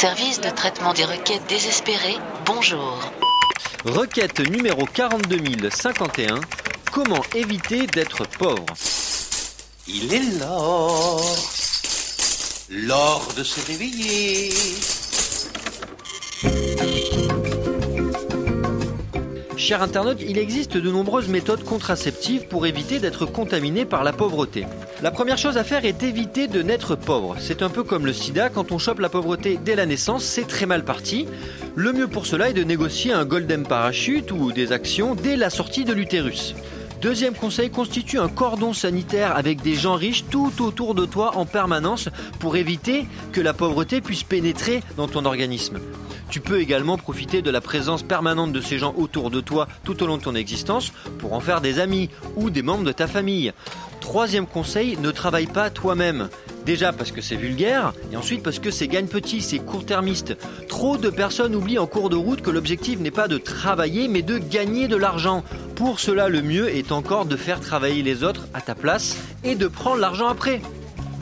Service de traitement des requêtes désespérées, bonjour. Requête numéro 42051. Comment éviter d'être pauvre? Il est l'heure, l'heure de se réveiller. Cher internaute, il existe de nombreuses méthodes contraceptives pour éviter d'être contaminé par la pauvreté. La première chose à faire est d'éviter de naître pauvre. C'est un peu comme le sida, quand on chope la pauvreté dès la naissance, c'est très mal parti. Le mieux pour cela est de négocier un golden parachute ou des actions dès la sortie de l'utérus. Deuxième conseil, constitue un cordon sanitaire avec des gens riches tout autour de toi en permanence pour éviter que la pauvreté puisse pénétrer dans ton organisme. Tu peux également profiter de la présence permanente de ces gens autour de toi tout au long de ton existence pour en faire des amis ou des membres de ta famille. Troisième conseil, ne travaille pas toi-même. Déjà parce que c'est vulgaire, et ensuite parce que c'est gagne petit, c'est court-termiste. Trop de personnes oublient en cours de route que l'objectif n'est pas de travailler, mais de gagner de l'argent. Pour cela, le mieux est encore de faire travailler les autres à ta place et de prendre l'argent après.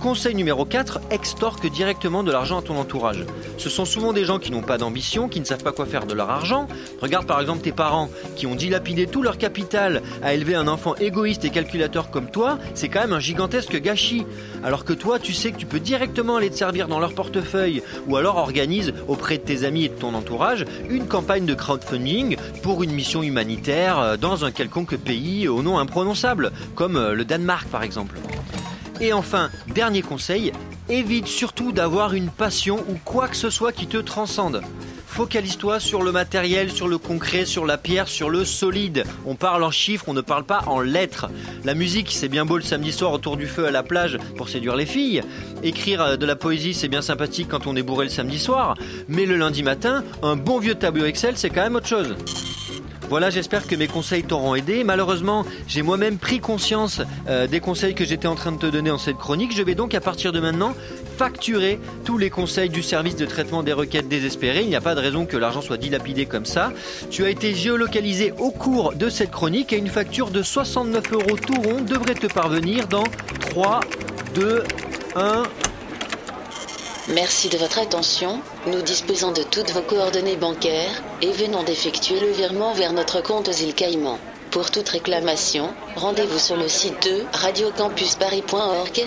Conseil numéro 4, extorque directement de l'argent à ton entourage. Ce sont souvent des gens qui n'ont pas d'ambition, qui ne savent pas quoi faire de leur argent. Regarde par exemple tes parents qui ont dilapidé tout leur capital à élever un enfant égoïste et calculateur comme toi, c'est quand même un gigantesque gâchis. Alors que toi, tu sais que tu peux directement aller te servir dans leur portefeuille ou alors organise auprès de tes amis et de ton entourage une campagne de crowdfunding pour une mission humanitaire euh, dans un quelconque pays au nom imprononçable, comme euh, le Danemark par exemple. Et enfin, dernier conseil, évite surtout d'avoir une passion ou quoi que ce soit qui te transcende. Focalise-toi sur le matériel, sur le concret, sur la pierre, sur le solide. On parle en chiffres, on ne parle pas en lettres. La musique, c'est bien beau le samedi soir autour du feu à la plage pour séduire les filles. Écrire euh, de la poésie, c'est bien sympathique quand on est bourré le samedi soir. Mais le lundi matin, un bon vieux tableau Excel, c'est quand même autre chose. Voilà, j'espère que mes conseils t'auront aidé. Malheureusement, j'ai moi-même pris conscience euh, des conseils que j'étais en train de te donner en cette chronique. Je vais donc à partir de maintenant facturer tous les conseils du service de traitement des requêtes désespérées. Il n'y a pas de raison que l'argent soit dilapidé comme ça. Tu as été géolocalisé au cours de cette chronique et une facture de 69 euros tout rond devrait te parvenir dans 3, 2, 1. Merci de votre attention. Nous disposons de toutes vos coordonnées bancaires et venons d'effectuer le virement vers notre compte aux îles Caïmans. Pour toute réclamation, rendez-vous sur le site de radiocampusparis.org.